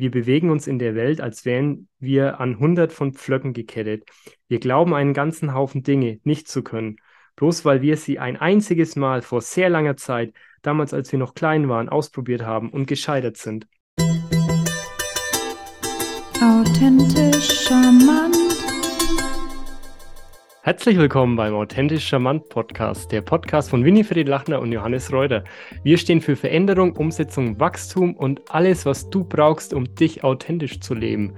Wir bewegen uns in der Welt, als wären wir an hundert von Pflöcken gekettet. Wir glauben einen ganzen Haufen Dinge nicht zu können, bloß weil wir sie ein einziges Mal vor sehr langer Zeit, damals als wir noch klein waren, ausprobiert haben und gescheitert sind. Authentisch charmant. Herzlich willkommen beim Authentisch Charmant Podcast, der Podcast von Winifred Lachner und Johannes Reuter. Wir stehen für Veränderung, Umsetzung, Wachstum und alles, was du brauchst, um dich authentisch zu leben.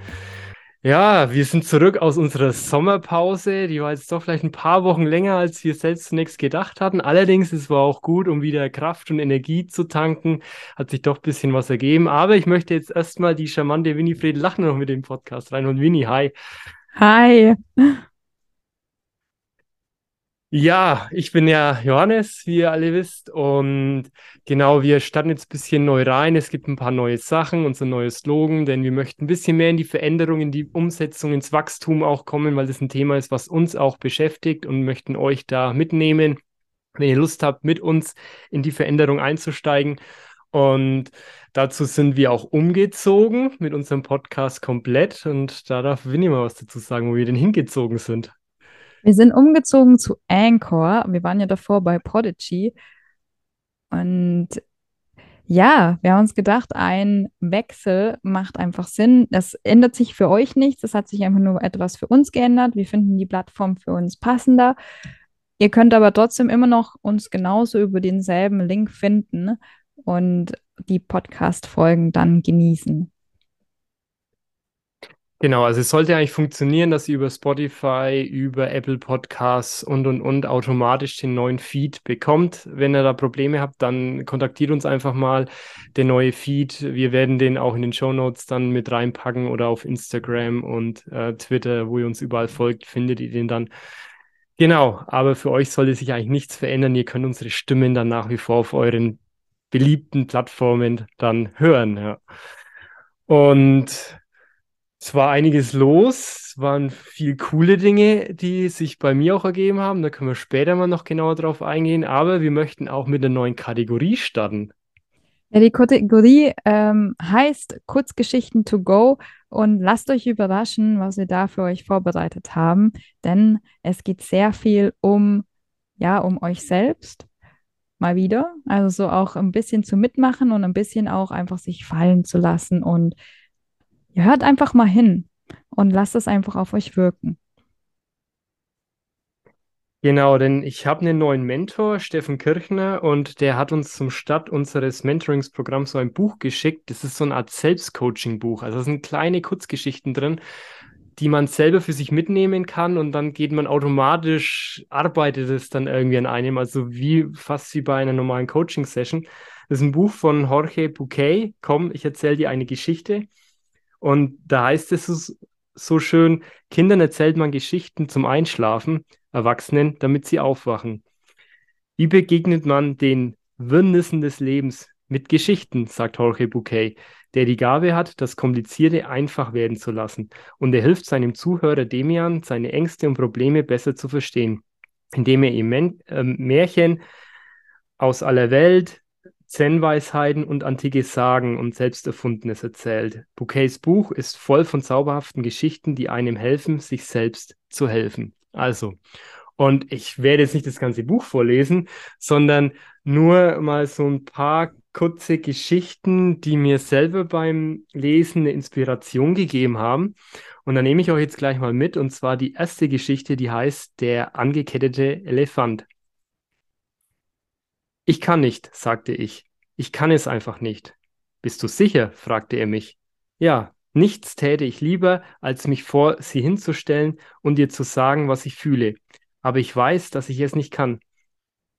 Ja, wir sind zurück aus unserer Sommerpause. Die war jetzt doch vielleicht ein paar Wochen länger, als wir selbst zunächst gedacht hatten. Allerdings, es war auch gut, um wieder Kraft und Energie zu tanken. Hat sich doch ein bisschen was ergeben. Aber ich möchte jetzt erstmal die charmante Winifred Lachner noch mit dem Podcast rein. Und Winnie, hi. Hi. Ja, ich bin ja Johannes, wie ihr alle wisst. Und genau, wir starten jetzt ein bisschen neu rein. Es gibt ein paar neue Sachen, unser neues Slogan, denn wir möchten ein bisschen mehr in die Veränderung, in die Umsetzung, ins Wachstum auch kommen, weil das ein Thema ist, was uns auch beschäftigt und möchten euch da mitnehmen, wenn ihr Lust habt, mit uns in die Veränderung einzusteigen. Und dazu sind wir auch umgezogen mit unserem Podcast komplett. Und da darf Winnie mal was dazu sagen, wo wir denn hingezogen sind. Wir sind umgezogen zu Anchor. Wir waren ja davor bei Prodigy. Und ja, wir haben uns gedacht, ein Wechsel macht einfach Sinn. Das ändert sich für euch nichts. Es hat sich einfach nur etwas für uns geändert. Wir finden die Plattform für uns passender. Ihr könnt aber trotzdem immer noch uns genauso über denselben Link finden und die Podcast-Folgen dann genießen. Genau, also es sollte eigentlich funktionieren, dass ihr über Spotify, über Apple Podcasts und und und automatisch den neuen Feed bekommt. Wenn ihr da Probleme habt, dann kontaktiert uns einfach mal. Der neue Feed, wir werden den auch in den Show Notes dann mit reinpacken oder auf Instagram und äh, Twitter, wo ihr uns überall folgt, findet ihr den dann. Genau, aber für euch sollte sich eigentlich nichts verändern. Ihr könnt unsere Stimmen dann nach wie vor auf euren beliebten Plattformen dann hören. Ja. Und es war einiges los, es waren viel coole Dinge, die sich bei mir auch ergeben haben. Da können wir später mal noch genauer drauf eingehen. Aber wir möchten auch mit einer neuen Kategorie starten. Ja, die Kategorie ähm, heißt Kurzgeschichten to go und lasst euch überraschen, was wir da für euch vorbereitet haben, denn es geht sehr viel um, ja, um euch selbst, mal wieder, also so auch ein bisschen zu mitmachen und ein bisschen auch einfach sich fallen zu lassen und ja, hört einfach mal hin und lasst es einfach auf euch wirken. Genau, denn ich habe einen neuen Mentor, Steffen Kirchner, und der hat uns zum Start unseres Mentoringsprogramms so ein Buch geschickt. Das ist so eine Art Selbstcoaching-Buch. Also da sind kleine Kurzgeschichten drin, die man selber für sich mitnehmen kann und dann geht man automatisch, arbeitet es dann irgendwie an einem, also wie fast wie bei einer normalen Coaching-Session. Das ist ein Buch von Jorge Bouquet. Komm, ich erzähle dir eine Geschichte. Und da heißt es so schön, Kindern erzählt man Geschichten zum Einschlafen, Erwachsenen, damit sie aufwachen. Wie begegnet man den Wirrnissen des Lebens mit Geschichten, sagt Jorge Bouquet, der die Gabe hat, das Komplizierte einfach werden zu lassen. Und er hilft seinem Zuhörer Demian, seine Ängste und Probleme besser zu verstehen, indem er ihm äh, Märchen aus aller Welt, Zen-Weisheiten und antike Sagen und Selbsterfundenes erzählt. Bouquets Buch ist voll von zauberhaften Geschichten, die einem helfen, sich selbst zu helfen. Also, und ich werde jetzt nicht das ganze Buch vorlesen, sondern nur mal so ein paar kurze Geschichten, die mir selber beim Lesen eine Inspiration gegeben haben. Und da nehme ich euch jetzt gleich mal mit. Und zwar die erste Geschichte, die heißt Der angekettete Elefant. Ich kann nicht, sagte ich. Ich kann es einfach nicht. Bist du sicher? fragte er mich. Ja, nichts täte ich lieber, als mich vor sie hinzustellen und ihr zu sagen, was ich fühle. Aber ich weiß, dass ich es nicht kann.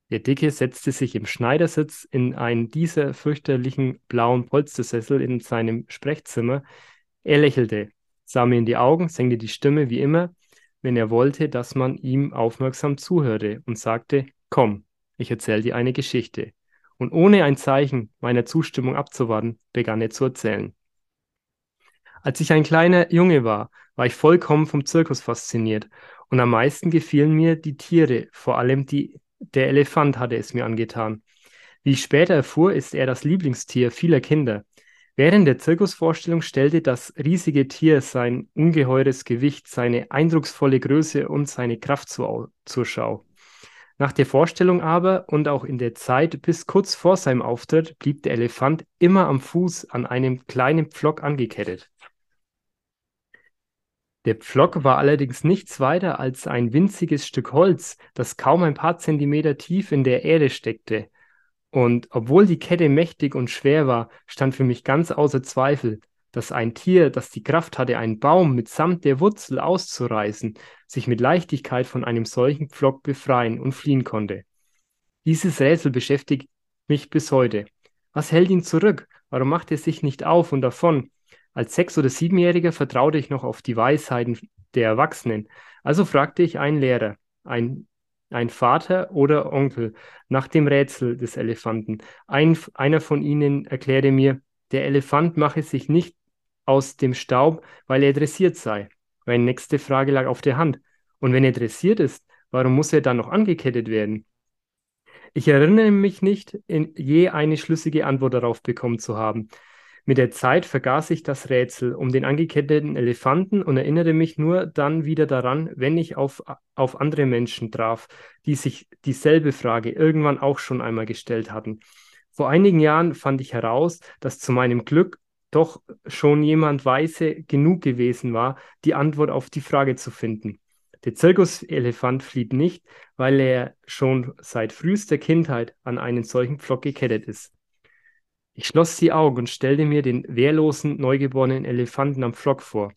Der Dicke setzte sich im Schneidersitz in einen dieser fürchterlichen blauen Polstersessel in seinem Sprechzimmer. Er lächelte, sah mir in die Augen, senkte die Stimme wie immer, wenn er wollte, dass man ihm aufmerksam zuhörte und sagte, komm, ich erzähle dir eine Geschichte. Und ohne ein Zeichen meiner Zustimmung abzuwarten, begann er zu erzählen. Als ich ein kleiner Junge war, war ich vollkommen vom Zirkus fasziniert und am meisten gefielen mir die Tiere, vor allem die, der Elefant hatte es mir angetan. Wie ich später erfuhr, ist er das Lieblingstier vieler Kinder. Während der Zirkusvorstellung stellte das riesige Tier sein ungeheures Gewicht, seine eindrucksvolle Größe und seine Kraft zur, zur Schau. Nach der Vorstellung aber und auch in der Zeit bis kurz vor seinem Auftritt blieb der Elefant immer am Fuß an einem kleinen Pflock angekettet. Der Pflock war allerdings nichts weiter als ein winziges Stück Holz, das kaum ein paar Zentimeter tief in der Erde steckte. Und obwohl die Kette mächtig und schwer war, stand für mich ganz außer Zweifel, dass ein Tier, das die Kraft hatte, einen Baum mitsamt der Wurzel auszureißen, sich mit Leichtigkeit von einem solchen Pflock befreien und fliehen konnte. Dieses Rätsel beschäftigt mich bis heute. Was hält ihn zurück? Warum macht er sich nicht auf und davon? Als Sechs- oder Siebenjähriger vertraute ich noch auf die Weisheiten der Erwachsenen. Also fragte ich einen Lehrer, ein, ein Vater oder Onkel, nach dem Rätsel des Elefanten. Ein, einer von ihnen erklärte mir, der Elefant mache sich nicht aus dem Staub, weil er dressiert sei. Meine nächste Frage lag auf der Hand. Und wenn er dressiert ist, warum muss er dann noch angekettet werden? Ich erinnere mich nicht, je eine schlüssige Antwort darauf bekommen zu haben. Mit der Zeit vergaß ich das Rätsel um den angeketteten Elefanten und erinnerte mich nur dann wieder daran, wenn ich auf, auf andere Menschen traf, die sich dieselbe Frage irgendwann auch schon einmal gestellt hatten. Vor einigen Jahren fand ich heraus, dass zu meinem Glück doch schon jemand weise genug gewesen war, die Antwort auf die Frage zu finden. Der Zirkuselefant flieht nicht, weil er schon seit frühester Kindheit an einen solchen Pflock gekettet ist. Ich schloss die Augen und stellte mir den wehrlosen, neugeborenen Elefanten am Pflock vor.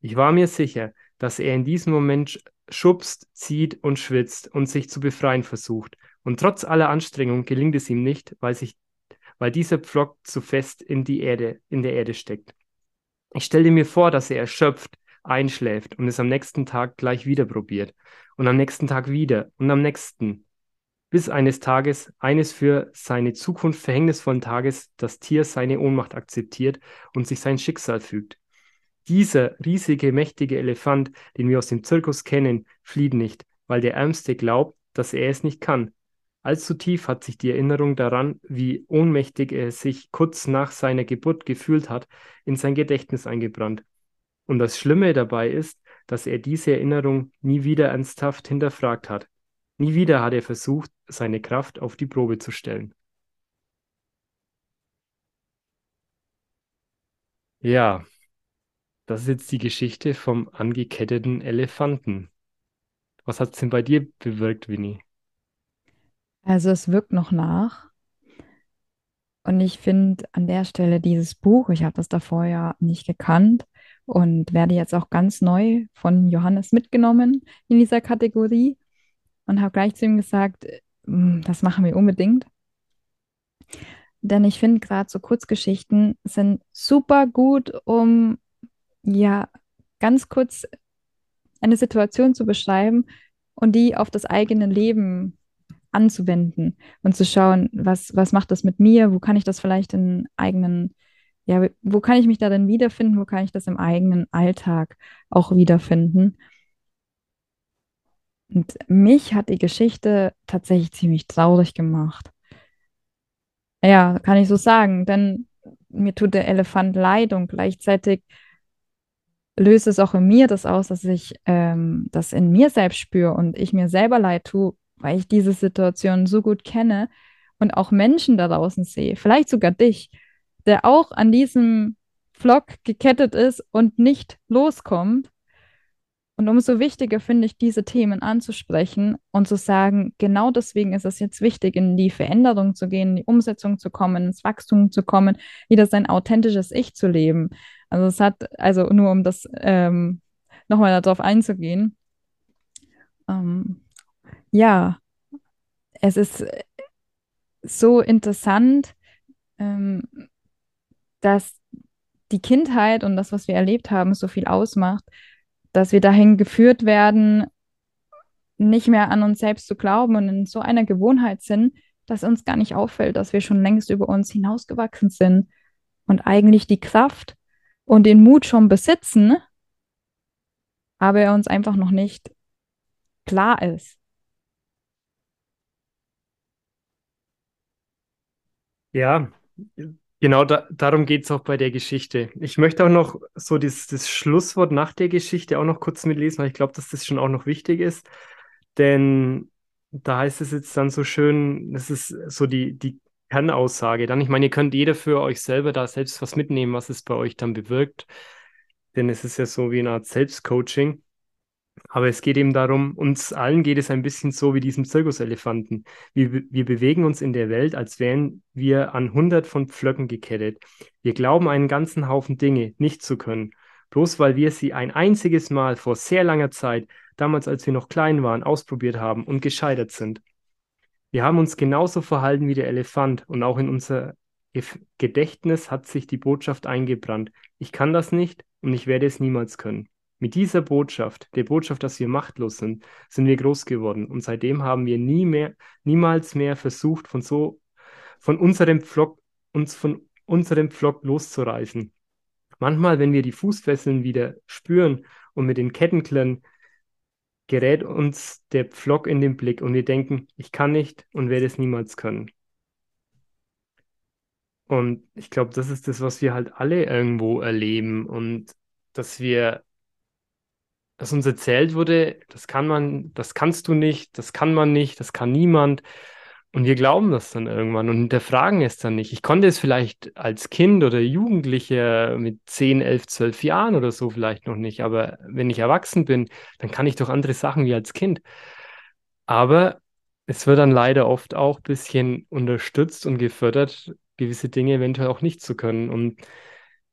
Ich war mir sicher, dass er in diesem Moment schubst, zieht und schwitzt und sich zu befreien versucht. Und trotz aller Anstrengung gelingt es ihm nicht, weil sich weil dieser Pflock zu fest in die Erde, in der Erde steckt. Ich stellte mir vor, dass er erschöpft, einschläft und es am nächsten Tag gleich wieder probiert und am nächsten Tag wieder und am nächsten, bis eines Tages, eines für seine Zukunft verhängnisvollen Tages, das Tier seine Ohnmacht akzeptiert und sich sein Schicksal fügt. Dieser riesige, mächtige Elefant, den wir aus dem Zirkus kennen, flieht nicht, weil der Ärmste glaubt, dass er es nicht kann, Allzu tief hat sich die Erinnerung daran, wie ohnmächtig er sich kurz nach seiner Geburt gefühlt hat, in sein Gedächtnis eingebrannt. Und das Schlimme dabei ist, dass er diese Erinnerung nie wieder ernsthaft hinterfragt hat. Nie wieder hat er versucht, seine Kraft auf die Probe zu stellen. Ja, das ist jetzt die Geschichte vom angeketteten Elefanten. Was hat es denn bei dir bewirkt, Winnie? Also es wirkt noch nach. Und ich finde an der Stelle dieses Buch, ich habe das davor ja nicht gekannt und werde jetzt auch ganz neu von Johannes mitgenommen in dieser Kategorie und habe gleich zu ihm gesagt, hm, das machen wir unbedingt. Denn ich finde gerade so Kurzgeschichten sind super gut, um ja ganz kurz eine Situation zu beschreiben und die auf das eigene Leben anzuwenden und zu schauen, was, was macht das mit mir, wo kann ich das vielleicht in eigenen, ja, wo kann ich mich darin wiederfinden, wo kann ich das im eigenen Alltag auch wiederfinden. Und mich hat die Geschichte tatsächlich ziemlich traurig gemacht. Ja, kann ich so sagen, denn mir tut der Elefant leid und gleichzeitig löst es auch in mir das aus, dass ich ähm, das in mir selbst spüre und ich mir selber leid tue, weil ich diese Situation so gut kenne und auch Menschen da draußen sehe, vielleicht sogar dich, der auch an diesem Flock gekettet ist und nicht loskommt. Und umso wichtiger finde ich, diese Themen anzusprechen und zu sagen, genau deswegen ist es jetzt wichtig, in die Veränderung zu gehen, in die Umsetzung zu kommen, ins Wachstum zu kommen, wieder sein authentisches Ich zu leben. Also es hat, also nur um das ähm, nochmal darauf einzugehen, ähm, ja, es ist so interessant, ähm, dass die Kindheit und das, was wir erlebt haben, so viel ausmacht, dass wir dahin geführt werden, nicht mehr an uns selbst zu glauben und in so einer Gewohnheit sind, dass uns gar nicht auffällt, dass wir schon längst über uns hinausgewachsen sind und eigentlich die Kraft und den Mut schon besitzen, aber er uns einfach noch nicht klar ist. Ja, Genau, da, darum geht es auch bei der Geschichte. Ich möchte auch noch so das, das Schlusswort nach der Geschichte auch noch kurz mitlesen, weil ich glaube, dass das schon auch noch wichtig ist. Denn da heißt es jetzt dann so schön, das ist so die, die Kernaussage. Dann, ich meine, ihr könnt jeder für euch selber da selbst was mitnehmen, was es bei euch dann bewirkt. Denn es ist ja so wie eine Art Selbstcoaching. Aber es geht eben darum, uns allen geht es ein bisschen so wie diesem Zirkuselefanten. Wir, wir bewegen uns in der Welt, als wären wir an hundert von Pflöcken gekettet. Wir glauben einen ganzen Haufen Dinge nicht zu können, bloß weil wir sie ein einziges Mal vor sehr langer Zeit, damals als wir noch klein waren, ausprobiert haben und gescheitert sind. Wir haben uns genauso verhalten wie der Elefant und auch in unser Gedächtnis hat sich die Botschaft eingebrannt. Ich kann das nicht und ich werde es niemals können. Mit dieser Botschaft, der Botschaft, dass wir machtlos sind, sind wir groß geworden und seitdem haben wir nie mehr, niemals mehr versucht, von so, von unserem Pflock, uns von unserem Pflock loszureißen. Manchmal, wenn wir die Fußfesseln wieder spüren und mit den Kettenklirren, gerät uns der Pflock in den Blick und wir denken, ich kann nicht und werde es niemals können. Und ich glaube, das ist das, was wir halt alle irgendwo erleben und dass wir dass uns erzählt wurde, das kann man, das kannst du nicht, das kann man nicht, das kann niemand. Und wir glauben das dann irgendwann und hinterfragen es dann nicht. Ich konnte es vielleicht als Kind oder Jugendlicher mit 10, 11, 12 Jahren oder so vielleicht noch nicht, aber wenn ich erwachsen bin, dann kann ich doch andere Sachen wie als Kind. Aber es wird dann leider oft auch ein bisschen unterstützt und gefördert, gewisse Dinge eventuell auch nicht zu können. Und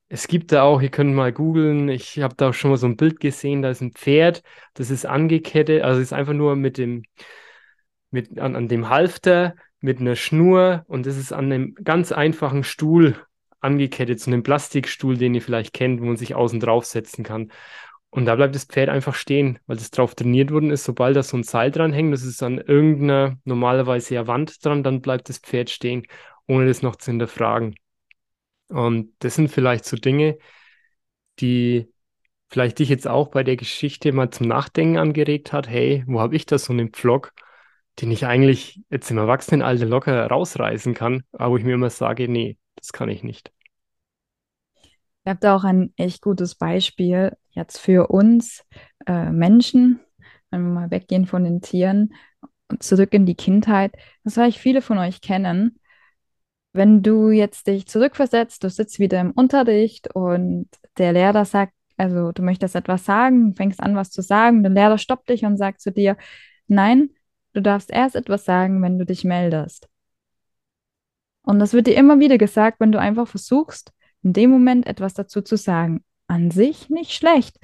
es gibt da auch, ihr könnt mal googeln, ich habe da auch schon mal so ein Bild gesehen, da ist ein Pferd, das ist angekettet, also ist einfach nur mit dem, mit, an, an dem Halfter, mit einer Schnur und das ist an einem ganz einfachen Stuhl angekettet, so einem Plastikstuhl, den ihr vielleicht kennt, wo man sich außen drauf setzen kann. Und da bleibt das Pferd einfach stehen, weil das drauf trainiert worden ist. Sobald da so ein Seil dran hängt, das ist an irgendeiner normalerweise ja Wand dran, dann bleibt das Pferd stehen, ohne das noch zu hinterfragen. Und das sind vielleicht so Dinge, die vielleicht dich jetzt auch bei der Geschichte mal zum Nachdenken angeregt hat. Hey, wo habe ich da so einen Pflock, den ich eigentlich jetzt im Erwachsenenalter locker rausreißen kann, aber wo ich mir immer sage, nee, das kann ich nicht. Ich habe da auch ein echt gutes Beispiel jetzt für uns äh, Menschen, wenn wir mal weggehen von den Tieren und zurück in die Kindheit. Das vielleicht viele von euch kennen. Wenn du jetzt dich zurückversetzt, du sitzt wieder im Unterricht und der Lehrer sagt, also du möchtest etwas sagen, fängst an, was zu sagen, der Lehrer stoppt dich und sagt zu dir, nein, du darfst erst etwas sagen, wenn du dich meldest. Und das wird dir immer wieder gesagt, wenn du einfach versuchst, in dem Moment etwas dazu zu sagen. An sich nicht schlecht,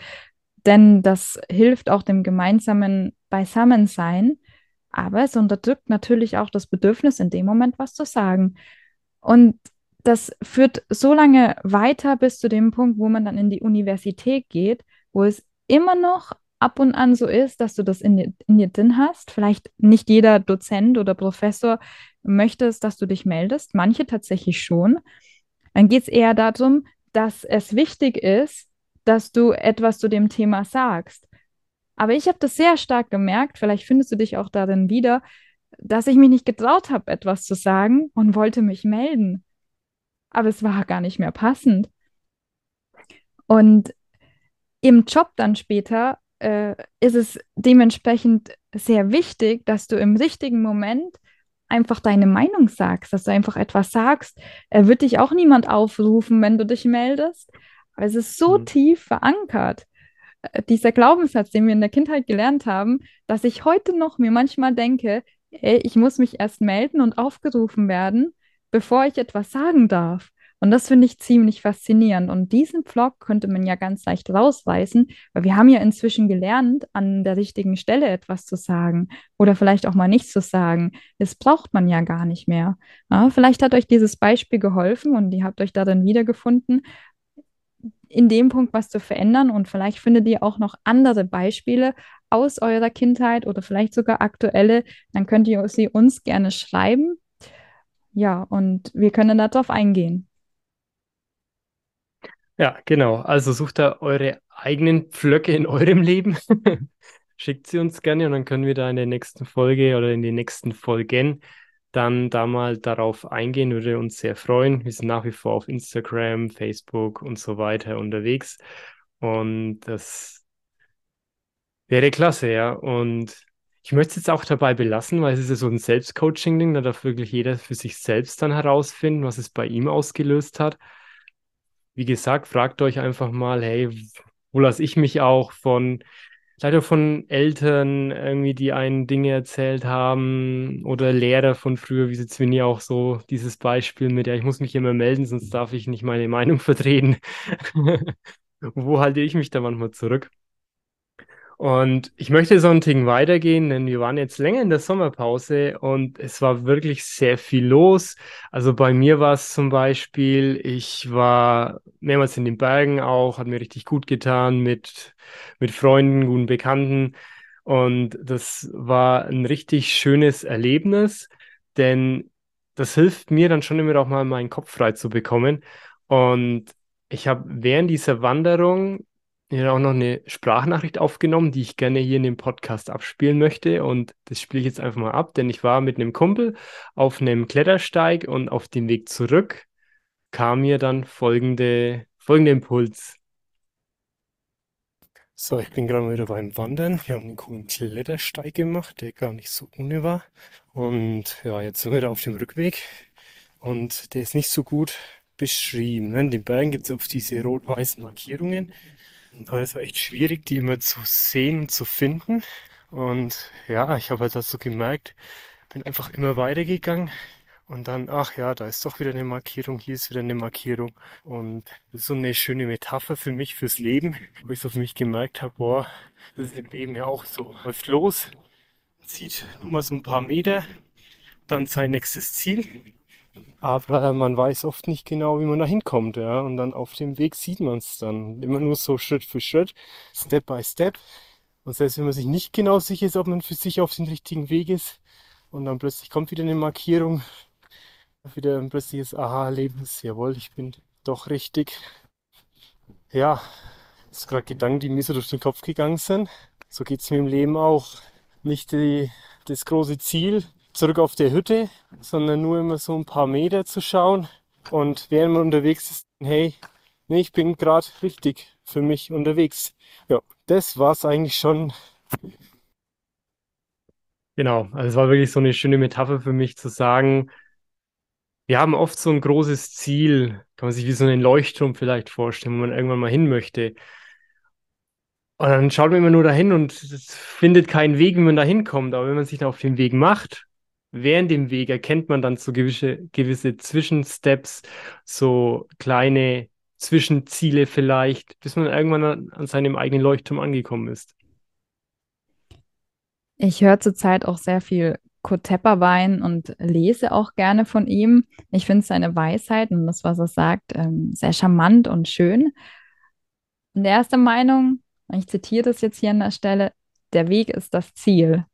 denn das hilft auch dem gemeinsamen Beisammensein, aber es unterdrückt natürlich auch das Bedürfnis, in dem Moment was zu sagen. Und das führt so lange weiter bis zu dem Punkt, wo man dann in die Universität geht, wo es immer noch ab und an so ist, dass du das in dir, in dir drin hast. Vielleicht nicht jeder Dozent oder Professor möchte es, dass du dich meldest, manche tatsächlich schon. Dann geht es eher darum, dass es wichtig ist, dass du etwas zu dem Thema sagst. Aber ich habe das sehr stark gemerkt, vielleicht findest du dich auch darin wieder, dass ich mich nicht getraut habe, etwas zu sagen und wollte mich melden. Aber es war gar nicht mehr passend. Und im Job dann später äh, ist es dementsprechend sehr wichtig, dass du im richtigen Moment einfach deine Meinung sagst, dass du einfach etwas sagst. Er wird dich auch niemand aufrufen, wenn du dich meldest. Aber es ist so mhm. tief verankert, äh, dieser Glaubenssatz, den wir in der Kindheit gelernt haben, dass ich heute noch mir manchmal denke, ich muss mich erst melden und aufgerufen werden, bevor ich etwas sagen darf. Und das finde ich ziemlich faszinierend. Und diesen Vlog könnte man ja ganz leicht rausreißen, weil wir haben ja inzwischen gelernt, an der richtigen Stelle etwas zu sagen oder vielleicht auch mal nichts zu sagen. Das braucht man ja gar nicht mehr. Ja, vielleicht hat euch dieses Beispiel geholfen und ihr habt euch darin wiedergefunden, in dem Punkt was zu verändern. Und vielleicht findet ihr auch noch andere Beispiele aus eurer Kindheit oder vielleicht sogar aktuelle. Dann könnt ihr sie uns gerne schreiben. Ja, und wir können darauf eingehen. Ja, genau. Also sucht da eure eigenen Pflöcke in eurem Leben. Schickt sie uns gerne und dann können wir da in der nächsten Folge oder in den nächsten Folgen dann da mal darauf eingehen, würde uns sehr freuen. Wir sind nach wie vor auf Instagram, Facebook und so weiter unterwegs. Und das wäre klasse, ja. Und ich möchte es jetzt auch dabei belassen, weil es ist ja so ein Selbstcoaching-Ding, da darf wirklich jeder für sich selbst dann herausfinden, was es bei ihm ausgelöst hat. Wie gesagt, fragt euch einfach mal, hey, wo lasse ich mich auch von leider von Eltern irgendwie, die einen Dinge erzählt haben oder Lehrer von früher, wie jetzt Winnie auch so dieses Beispiel mit, ja, ich muss mich immer melden, sonst darf ich nicht meine Meinung vertreten. Wo halte ich mich da manchmal zurück? Und ich möchte so ein Ding weitergehen, denn wir waren jetzt länger in der Sommerpause und es war wirklich sehr viel los. Also bei mir war es zum Beispiel, ich war mehrmals in den Bergen auch, hat mir richtig gut getan mit, mit Freunden, guten Bekannten. Und das war ein richtig schönes Erlebnis, denn das hilft mir dann schon immer auch mal meinen Kopf frei zu bekommen. Und ich habe während dieser Wanderung mir auch noch eine Sprachnachricht aufgenommen, die ich gerne hier in dem Podcast abspielen möchte. Und das spiele ich jetzt einfach mal ab, denn ich war mit einem Kumpel auf einem Klettersteig und auf dem Weg zurück kam mir dann folgende, folgender Impuls. So, ich bin gerade wieder beim Wandern. Wir haben einen coolen Klettersteig gemacht, der gar nicht so ohne war. Und ja, jetzt sind wir auf dem Rückweg. Und der ist nicht so gut beschrieben. In den Bergen gibt es auf diese rot-weißen Markierungen. Aber es war echt schwierig, die immer zu sehen und zu finden. Und ja, ich habe halt so gemerkt, bin einfach immer weitergegangen. Und dann, ach ja, da ist doch wieder eine Markierung, hier ist wieder eine Markierung. Und das ist so eine schöne Metapher für mich, fürs Leben, wo ich so für mich gemerkt habe, boah, das ist im Leben ja auch so. Läuft los, zieht nur mal so ein paar Meter, dann sein nächstes Ziel aber man weiß oft nicht genau, wie man da hinkommt, ja. Und dann auf dem Weg sieht man es dann. Immer nur so Schritt für Schritt, Step by Step. Und selbst wenn man sich nicht genau sicher ist, ob man für sich auf dem richtigen Weg ist, und dann plötzlich kommt wieder eine Markierung, wieder ein plötzliches Aha-Erlebnis, jawohl, ich bin doch richtig. Ja, das sind gerade Gedanken, die mir so durch den Kopf gegangen sind. So geht es mir im Leben auch. Nicht die, das große Ziel, zurück auf der Hütte, sondern nur immer so ein paar Meter zu schauen. Und während man unterwegs ist, hey, nee, ich bin gerade richtig für mich unterwegs. Ja, das war es eigentlich schon. Genau, also es war wirklich so eine schöne Metapher für mich zu sagen, wir haben oft so ein großes Ziel, kann man sich wie so einen Leuchtturm vielleicht vorstellen, wo man irgendwann mal hin möchte. Und dann schaut man immer nur dahin und findet keinen Weg, wie man da hinkommt. Aber wenn man sich da auf den Weg macht während dem Weg erkennt man dann so gewisse, gewisse Zwischensteps, so kleine Zwischenziele vielleicht, bis man irgendwann an, an seinem eigenen Leuchtturm angekommen ist. Ich höre zurzeit auch sehr viel Kurt Tepperwein und lese auch gerne von ihm. Ich finde seine Weisheit und das, was er sagt, ähm, sehr charmant und schön. Und er ist der Meinung, ich zitiere das jetzt hier an der Stelle, der Weg ist das Ziel.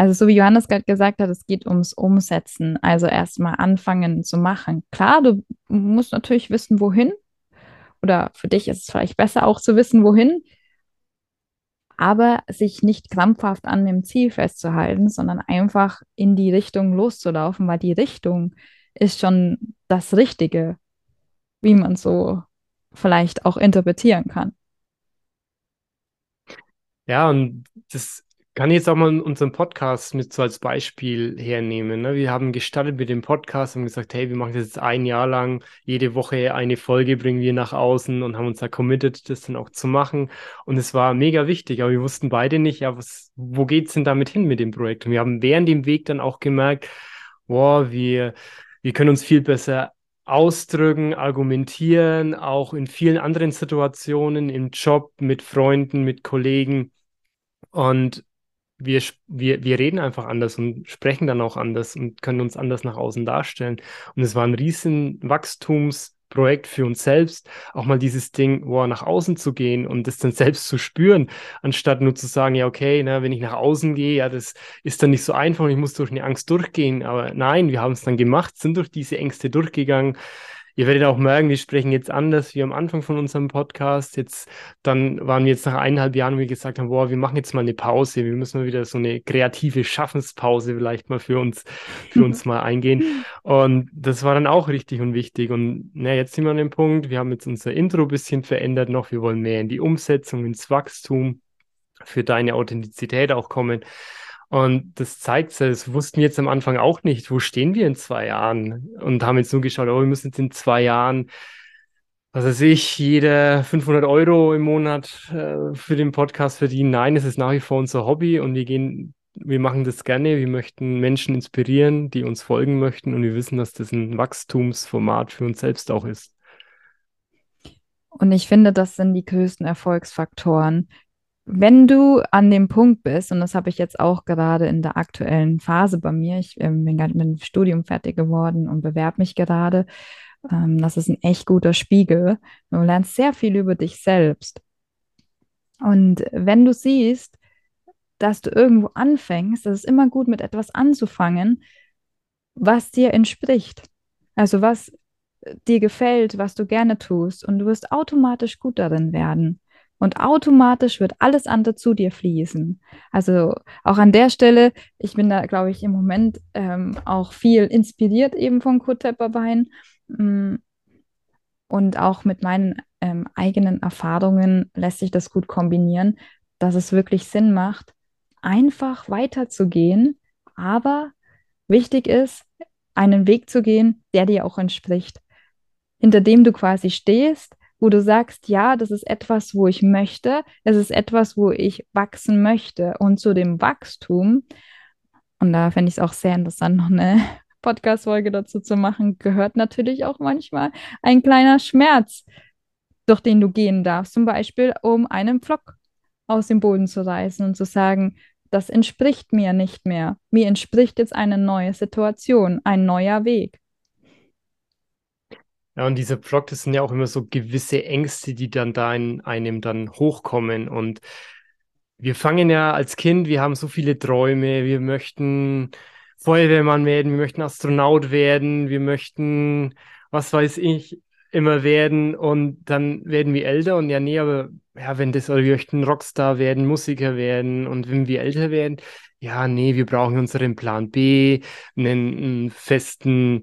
Also so wie Johannes gerade gesagt hat, es geht ums Umsetzen, also erstmal anfangen zu machen. Klar, du musst natürlich wissen, wohin. Oder für dich ist es vielleicht besser auch zu wissen, wohin. Aber sich nicht krampfhaft an dem Ziel festzuhalten, sondern einfach in die Richtung loszulaufen, weil die Richtung ist schon das Richtige, wie man so vielleicht auch interpretieren kann. Ja, und das kann ich jetzt auch mal unseren Podcast mit so als Beispiel hernehmen. Ne? Wir haben gestartet mit dem Podcast und gesagt, hey, wir machen das jetzt ein Jahr lang, jede Woche eine Folge bringen wir nach außen und haben uns da committed, das dann auch zu machen. Und es war mega wichtig, aber wir wussten beide nicht, ja, was, wo geht's denn damit hin mit dem Projekt? Und wir haben während dem Weg dann auch gemerkt, boah, wir, wir können uns viel besser ausdrücken, argumentieren, auch in vielen anderen Situationen, im Job, mit Freunden, mit Kollegen. Und wir, wir, wir reden einfach anders und sprechen dann auch anders und können uns anders nach außen darstellen. Und es war ein riesen Wachstumsprojekt für uns selbst, auch mal dieses Ding, wow, nach außen zu gehen und das dann selbst zu spüren, anstatt nur zu sagen, ja, okay, na, wenn ich nach außen gehe, ja, das ist dann nicht so einfach und ich muss durch eine Angst durchgehen. Aber nein, wir haben es dann gemacht, sind durch diese Ängste durchgegangen. Ihr werdet auch merken, wir sprechen jetzt anders wie am Anfang von unserem Podcast. Jetzt, dann waren wir jetzt nach eineinhalb Jahren, wie wir gesagt haben, boah, wir machen jetzt mal eine Pause. Wir müssen mal wieder so eine kreative Schaffenspause vielleicht mal für uns, für uns mal eingehen. Und das war dann auch richtig und wichtig. Und na, jetzt sind wir an dem Punkt, wir haben jetzt unser Intro ein bisschen verändert noch. Wir wollen mehr in die Umsetzung, ins Wachstum, für deine Authentizität auch kommen. Und das zeigt, das wussten wir jetzt am Anfang auch nicht. Wo stehen wir in zwei Jahren? Und haben jetzt nur geschaut, oh, wir müssen jetzt in zwei Jahren, was weiß ich, jeder 500 Euro im Monat äh, für den Podcast verdienen. Nein, es ist nach wie vor unser Hobby und wir gehen, wir machen das gerne. Wir möchten Menschen inspirieren, die uns folgen möchten und wir wissen, dass das ein Wachstumsformat für uns selbst auch ist. Und ich finde, das sind die größten Erfolgsfaktoren, wenn du an dem Punkt bist, und das habe ich jetzt auch gerade in der aktuellen Phase bei mir, ich ähm, bin gerade mit dem Studium fertig geworden und bewerbe mich gerade, ähm, das ist ein echt guter Spiegel. Du lernst sehr viel über dich selbst. Und wenn du siehst, dass du irgendwo anfängst, das ist immer gut, mit etwas anzufangen, was dir entspricht. Also was dir gefällt, was du gerne tust. Und du wirst automatisch gut darin werden und automatisch wird alles andere zu dir fließen. Also auch an der Stelle, ich bin da, glaube ich, im Moment ähm, auch viel inspiriert eben von Kurt Tepperbein mm, und auch mit meinen ähm, eigenen Erfahrungen lässt sich das gut kombinieren, dass es wirklich Sinn macht, einfach weiterzugehen, aber wichtig ist, einen Weg zu gehen, der dir auch entspricht, hinter dem du quasi stehst wo du sagst, ja, das ist etwas, wo ich möchte, es ist etwas, wo ich wachsen möchte. Und zu dem Wachstum, und da fände ich es auch sehr interessant, noch eine Podcast-Folge dazu zu machen, gehört natürlich auch manchmal ein kleiner Schmerz, durch den du gehen darfst. Zum Beispiel, um einen Pflock aus dem Boden zu reißen und zu sagen, das entspricht mir nicht mehr. Mir entspricht jetzt eine neue Situation, ein neuer Weg. Ja, und dieser Pflock, das sind ja auch immer so gewisse Ängste, die dann da in einem dann hochkommen. Und wir fangen ja als Kind, wir haben so viele Träume, wir möchten Feuerwehrmann werden, wir möchten Astronaut werden, wir möchten, was weiß ich, immer werden. Und dann werden wir älter und ja, nee, aber ja, wenn das, oder wir möchten Rockstar werden, Musiker werden. Und wenn wir älter werden, ja, nee, wir brauchen unseren Plan B, einen, einen festen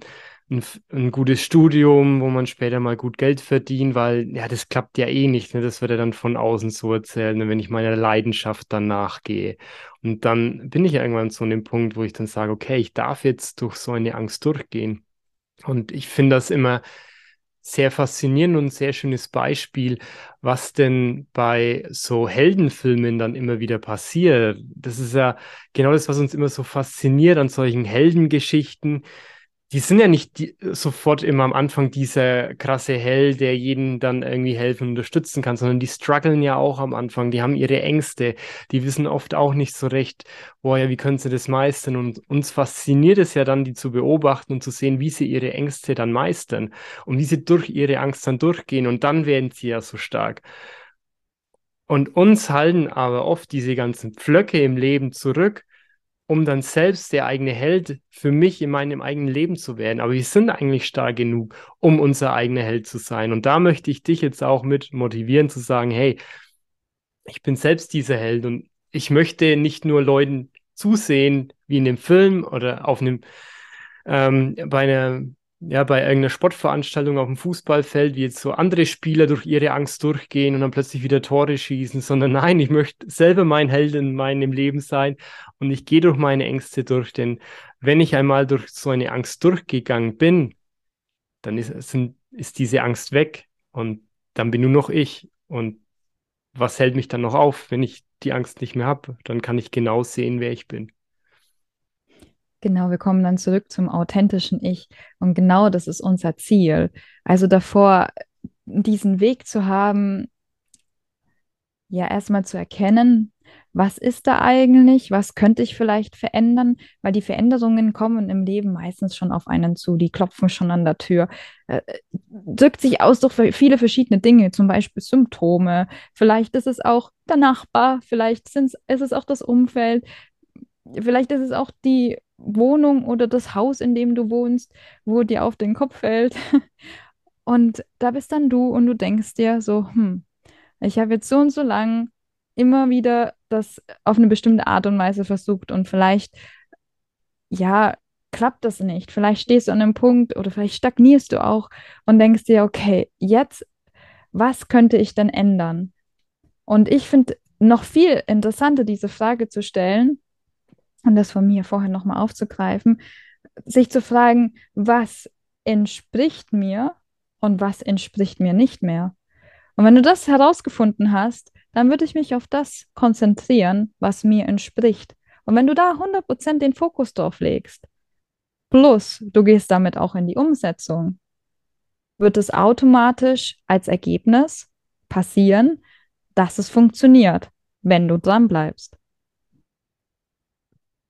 ein, ein gutes Studium, wo man später mal gut Geld verdient, weil ja, das klappt ja eh nicht. Ne? Das wird ja dann von außen so erzählen, ne? wenn ich meiner Leidenschaft dann nachgehe. Und dann bin ich irgendwann zu einem Punkt, wo ich dann sage, okay, ich darf jetzt durch so eine Angst durchgehen. Und ich finde das immer sehr faszinierend und ein sehr schönes Beispiel, was denn bei so Heldenfilmen dann immer wieder passiert. Das ist ja genau das, was uns immer so fasziniert an solchen Heldengeschichten die sind ja nicht die, sofort immer am Anfang dieser krasse Held, der jeden dann irgendwie helfen und unterstützen kann, sondern die strugglen ja auch am Anfang. Die haben ihre Ängste. Die wissen oft auch nicht so recht, boah, ja, wie können sie das meistern? Und uns fasziniert es ja dann, die zu beobachten und zu sehen, wie sie ihre Ängste dann meistern und wie sie durch ihre Angst dann durchgehen. Und dann werden sie ja so stark. Und uns halten aber oft diese ganzen Pflöcke im Leben zurück um dann selbst der eigene Held für mich in meinem eigenen Leben zu werden. Aber wir sind eigentlich stark genug, um unser eigener Held zu sein. Und da möchte ich dich jetzt auch mit motivieren zu sagen, hey, ich bin selbst dieser Held und ich möchte nicht nur Leuten zusehen, wie in dem Film oder auf einem, ähm, bei einer ja, bei irgendeiner Sportveranstaltung auf dem Fußballfeld, wie jetzt so andere Spieler durch ihre Angst durchgehen und dann plötzlich wieder Tore schießen, sondern nein, ich möchte selber mein Held in meinem Leben sein und ich gehe durch meine Ängste durch, denn wenn ich einmal durch so eine Angst durchgegangen bin, dann ist, sind, ist diese Angst weg und dann bin nur noch ich und was hält mich dann noch auf, wenn ich die Angst nicht mehr habe? Dann kann ich genau sehen, wer ich bin. Genau, wir kommen dann zurück zum authentischen Ich. Und genau das ist unser Ziel. Also davor, diesen Weg zu haben, ja, erstmal zu erkennen, was ist da eigentlich, was könnte ich vielleicht verändern, weil die Veränderungen kommen im Leben meistens schon auf einen zu, die klopfen schon an der Tür. Äh, drückt sich aus durch viele verschiedene Dinge, zum Beispiel Symptome, vielleicht ist es auch der Nachbar, vielleicht ist es auch das Umfeld, vielleicht ist es auch die Wohnung oder das Haus, in dem du wohnst, wo dir auf den Kopf fällt. Und da bist dann du und du denkst dir so, hm, ich habe jetzt so und so lang immer wieder das auf eine bestimmte Art und Weise versucht und vielleicht, ja, klappt das nicht. Vielleicht stehst du an einem Punkt oder vielleicht stagnierst du auch und denkst dir, okay, jetzt, was könnte ich denn ändern? Und ich finde noch viel interessanter, diese Frage zu stellen und das von mir vorher nochmal aufzugreifen, sich zu fragen, was entspricht mir und was entspricht mir nicht mehr. Und wenn du das herausgefunden hast, dann würde ich mich auf das konzentrieren, was mir entspricht. Und wenn du da 100% den Fokus drauf legst, plus du gehst damit auch in die Umsetzung, wird es automatisch als Ergebnis passieren, dass es funktioniert, wenn du dran bleibst.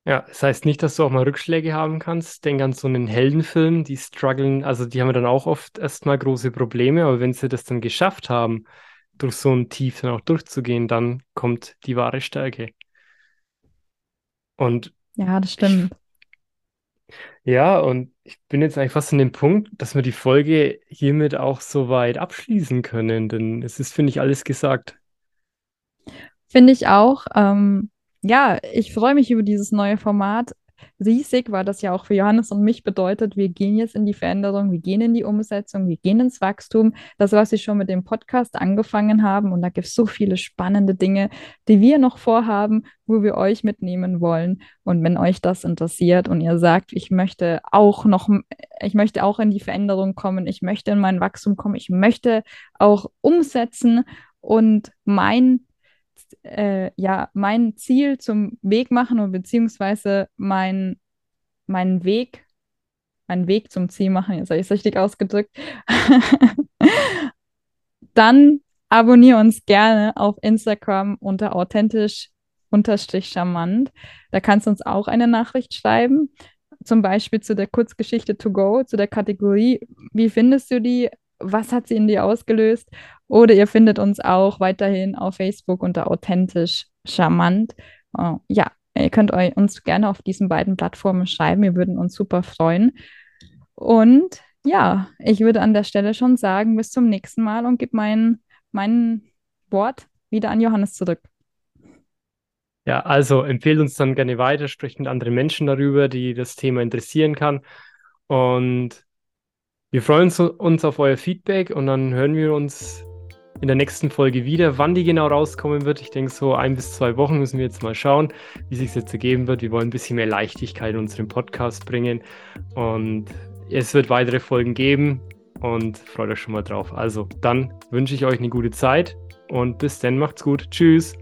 Ja, das heißt nicht, dass du auch mal Rückschläge haben kannst. Denk an so einen Heldenfilm, die strugglen, also die haben dann auch oft erstmal große Probleme, aber wenn sie das dann geschafft haben, durch so ein Tief dann auch durchzugehen, dann kommt die wahre Stärke. Und Ja, das stimmt. ja, und ich bin jetzt eigentlich fast an dem Punkt, dass wir die Folge hiermit auch soweit abschließen können, denn es ist, finde ich, alles gesagt. Finde ich auch. Ähm, ja, ich freue mich über dieses neue Format riesig, weil das ja auch für Johannes und mich bedeutet, wir gehen jetzt in die Veränderung, wir gehen in die Umsetzung, wir gehen ins Wachstum. Das, was wir schon mit dem Podcast angefangen haben. Und da gibt es so viele spannende Dinge, die wir noch vorhaben, wo wir euch mitnehmen wollen. Und wenn euch das interessiert und ihr sagt, ich möchte auch noch, ich möchte auch in die Veränderung kommen, ich möchte in mein Wachstum kommen, ich möchte auch umsetzen und mein äh, ja, mein Ziel zum Weg machen oder beziehungsweise mein, meinen Weg, meinen Weg zum Ziel machen, jetzt habe ich es richtig ausgedrückt, dann abonniere uns gerne auf Instagram unter authentisch unterstrich charmant. Da kannst du uns auch eine Nachricht schreiben, zum Beispiel zu der Kurzgeschichte to go, zu der Kategorie, wie findest du die? Was hat sie in dir ausgelöst? Oder ihr findet uns auch weiterhin auf Facebook unter authentisch charmant. Uh, ja, ihr könnt euch, uns gerne auf diesen beiden Plattformen schreiben. Wir würden uns super freuen. Und ja, ich würde an der Stelle schon sagen, bis zum nächsten Mal und gebe mein, mein Wort wieder an Johannes zurück. Ja, also empfehlt uns dann gerne weiter, sprecht mit anderen Menschen darüber, die das Thema interessieren kann. Und wir freuen uns auf euer Feedback und dann hören wir uns in der nächsten Folge wieder. Wann die genau rauskommen wird, ich denke so ein bis zwei Wochen müssen wir jetzt mal schauen, wie sich jetzt ergeben wird. Wir wollen ein bisschen mehr Leichtigkeit in unseren Podcast bringen und es wird weitere Folgen geben und freut euch schon mal drauf. Also dann wünsche ich euch eine gute Zeit und bis dann macht's gut. Tschüss.